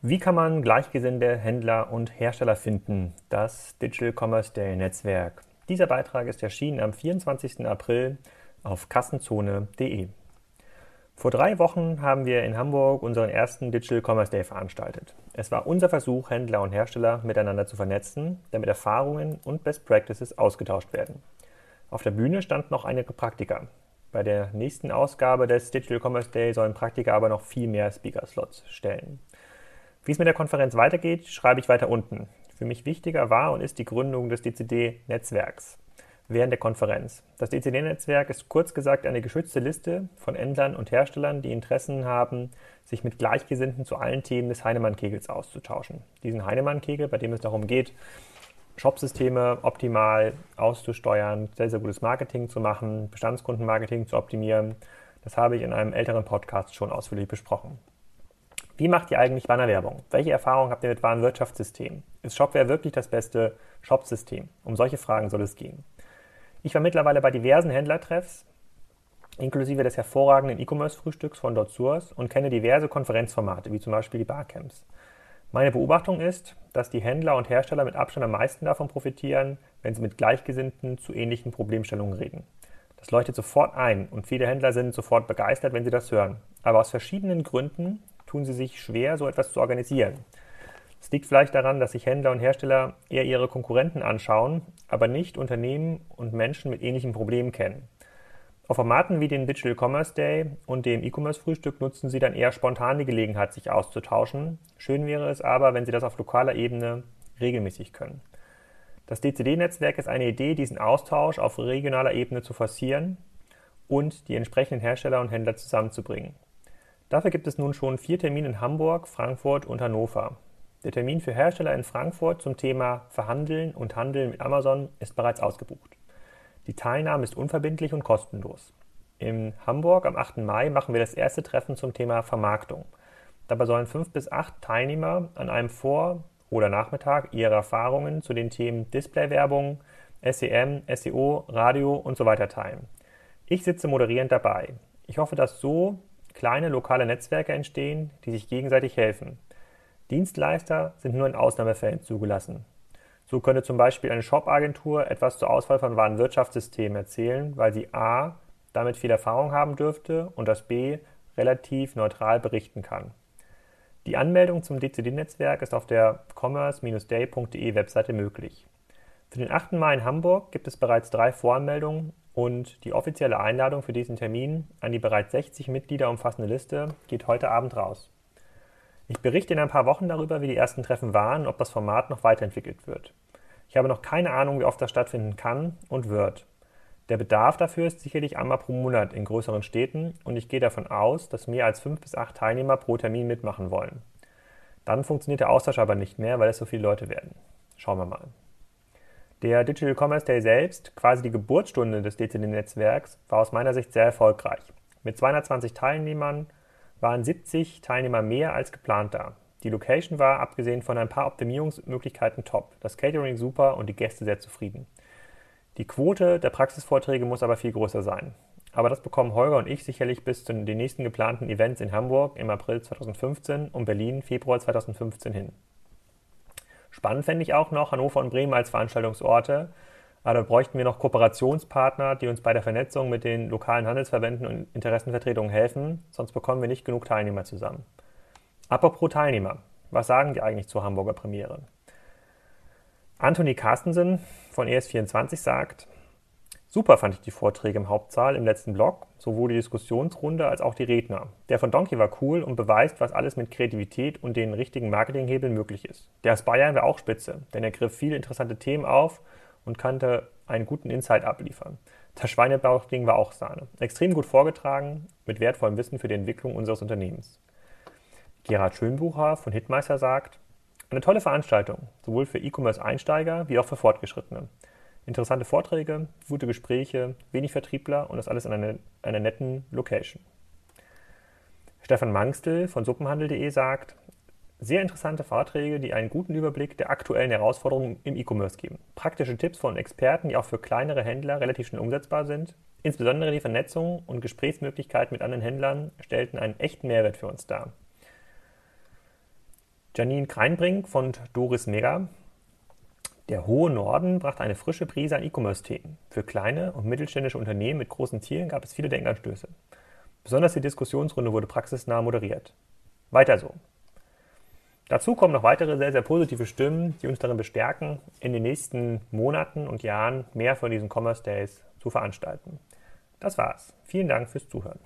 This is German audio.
Wie kann man gleichgesinnte Händler und Hersteller finden? Das Digital Commerce Day Netzwerk. Dieser Beitrag ist erschienen am 24. April auf kassenzone.de. Vor drei Wochen haben wir in Hamburg unseren ersten Digital Commerce Day veranstaltet. Es war unser Versuch, Händler und Hersteller miteinander zu vernetzen, damit Erfahrungen und Best Practices ausgetauscht werden. Auf der Bühne standen noch einige Praktiker. Bei der nächsten Ausgabe des Digital Commerce Day sollen Praktiker aber noch viel mehr Speaker-Slots stellen. Wie es mit der Konferenz weitergeht, schreibe ich weiter unten. Für mich wichtiger war und ist die Gründung des DCD-Netzwerks während der Konferenz. Das DCD-Netzwerk ist kurz gesagt eine geschützte Liste von Händlern und Herstellern, die Interessen haben, sich mit Gleichgesinnten zu allen Themen des Heinemann-Kegels auszutauschen. Diesen Heinemann-Kegel, bei dem es darum geht, Shopsysteme optimal auszusteuern, sehr, sehr gutes Marketing zu machen, Bestandskundenmarketing zu optimieren. Das habe ich in einem älteren Podcast schon ausführlich besprochen. Wie macht ihr eigentlich Bannerwerbung? Welche Erfahrungen habt ihr mit Warenwirtschaftssystemen? Ist Shopware wirklich das beste Shopsystem? Um solche Fragen soll es gehen. Ich war mittlerweile bei diversen Händlertreffs, inklusive des hervorragenden E-Commerce-Frühstücks von DotSource und kenne diverse Konferenzformate, wie zum Beispiel die Barcamps. Meine Beobachtung ist, dass die Händler und Hersteller mit Abstand am meisten davon profitieren, wenn sie mit Gleichgesinnten zu ähnlichen Problemstellungen reden. Das leuchtet sofort ein und viele Händler sind sofort begeistert, wenn sie das hören. Aber aus verschiedenen Gründen tun sie sich schwer, so etwas zu organisieren. Es liegt vielleicht daran, dass sich Händler und Hersteller eher ihre Konkurrenten anschauen, aber nicht Unternehmen und Menschen mit ähnlichen Problemen kennen. Auf Formaten wie den Digital Commerce Day und dem E-Commerce Frühstück nutzen sie dann eher spontan die Gelegenheit, sich auszutauschen. Schön wäre es aber, wenn sie das auf lokaler Ebene regelmäßig können. Das DCD-Netzwerk ist eine Idee, diesen Austausch auf regionaler Ebene zu forcieren und die entsprechenden Hersteller und Händler zusammenzubringen. Dafür gibt es nun schon vier Termine in Hamburg, Frankfurt und Hannover. Der Termin für Hersteller in Frankfurt zum Thema Verhandeln und Handeln mit Amazon ist bereits ausgebucht. Die Teilnahme ist unverbindlich und kostenlos. In Hamburg am 8. Mai machen wir das erste Treffen zum Thema Vermarktung. Dabei sollen fünf bis acht Teilnehmer an einem Vor- oder Nachmittag ihre Erfahrungen zu den Themen Displaywerbung, SEM, SEO, Radio und so weiter teilen. Ich sitze moderierend dabei. Ich hoffe, dass so kleine lokale Netzwerke entstehen, die sich gegenseitig helfen. Dienstleister sind nur in Ausnahmefällen zugelassen. So könnte zum Beispiel eine Shop-Agentur etwas zur Auswahl von Warenwirtschaftssystemen erzählen, weil sie a. damit viel Erfahrung haben dürfte und das b. relativ neutral berichten kann. Die Anmeldung zum DCD-Netzwerk ist auf der commerce-day.de Webseite möglich. Für den 8. Mai in Hamburg gibt es bereits drei Voranmeldungen und die offizielle Einladung für diesen Termin an die bereits 60 Mitglieder umfassende Liste geht heute Abend raus. Ich berichte in ein paar Wochen darüber, wie die ersten Treffen waren und ob das Format noch weiterentwickelt wird. Ich habe noch keine Ahnung, wie oft das stattfinden kann und wird. Der Bedarf dafür ist sicherlich einmal pro Monat in größeren Städten und ich gehe davon aus, dass mehr als fünf bis acht Teilnehmer pro Termin mitmachen wollen. Dann funktioniert der Austausch aber nicht mehr, weil es so viele Leute werden. Schauen wir mal. Der Digital Commerce Day selbst, quasi die Geburtsstunde des DCD-Netzwerks, war aus meiner Sicht sehr erfolgreich. Mit 220 Teilnehmern waren 70 Teilnehmer mehr als geplant da. Die Location war, abgesehen von ein paar Optimierungsmöglichkeiten, top. Das Catering super und die Gäste sehr zufrieden. Die Quote der Praxisvorträge muss aber viel größer sein. Aber das bekommen Holger und ich sicherlich bis zu den nächsten geplanten Events in Hamburg im April 2015 und Berlin Februar 2015 hin. Spannend fände ich auch noch Hannover und Bremen als Veranstaltungsorte. Aber da bräuchten wir noch Kooperationspartner, die uns bei der Vernetzung mit den lokalen Handelsverbänden und Interessenvertretungen helfen, sonst bekommen wir nicht genug Teilnehmer zusammen. Apropos Teilnehmer, was sagen die eigentlich zur Hamburger Premiere? Anthony Carstensen von ES24 sagt, Super fand ich die Vorträge im Hauptsaal im letzten Blog, sowohl die Diskussionsrunde als auch die Redner. Der von Donkey war cool und beweist, was alles mit Kreativität und den richtigen Marketinghebeln möglich ist. Der aus Bayern war auch spitze, denn er griff viele interessante Themen auf und kannte einen guten Insight abliefern. Das Schweinebauchding war auch Sahne. Extrem gut vorgetragen, mit wertvollem Wissen für die Entwicklung unseres Unternehmens. Gerhard Schönbucher von Hitmeister sagt, eine tolle Veranstaltung, sowohl für E-Commerce-Einsteiger wie auch für Fortgeschrittene. Interessante Vorträge, gute Gespräche, wenig Vertriebler und das alles in einer, einer netten Location. Stefan Mangstel von suppenhandel.de sagt, sehr interessante Vorträge, die einen guten Überblick der aktuellen Herausforderungen im E-Commerce geben. Praktische Tipps von Experten, die auch für kleinere Händler relativ schnell umsetzbar sind. Insbesondere die Vernetzung und Gesprächsmöglichkeiten mit anderen Händlern stellten einen echten Mehrwert für uns dar. Janine Kreinbrink von Doris Mega. Der hohe Norden brachte eine frische Prise an E-Commerce-Themen. Für kleine und mittelständische Unternehmen mit großen Zielen gab es viele Denkanstöße. Besonders die Diskussionsrunde wurde praxisnah moderiert. Weiter so. Dazu kommen noch weitere sehr, sehr positive Stimmen, die uns darin bestärken, in den nächsten Monaten und Jahren mehr von diesen Commerce Days zu veranstalten. Das war's. Vielen Dank fürs Zuhören.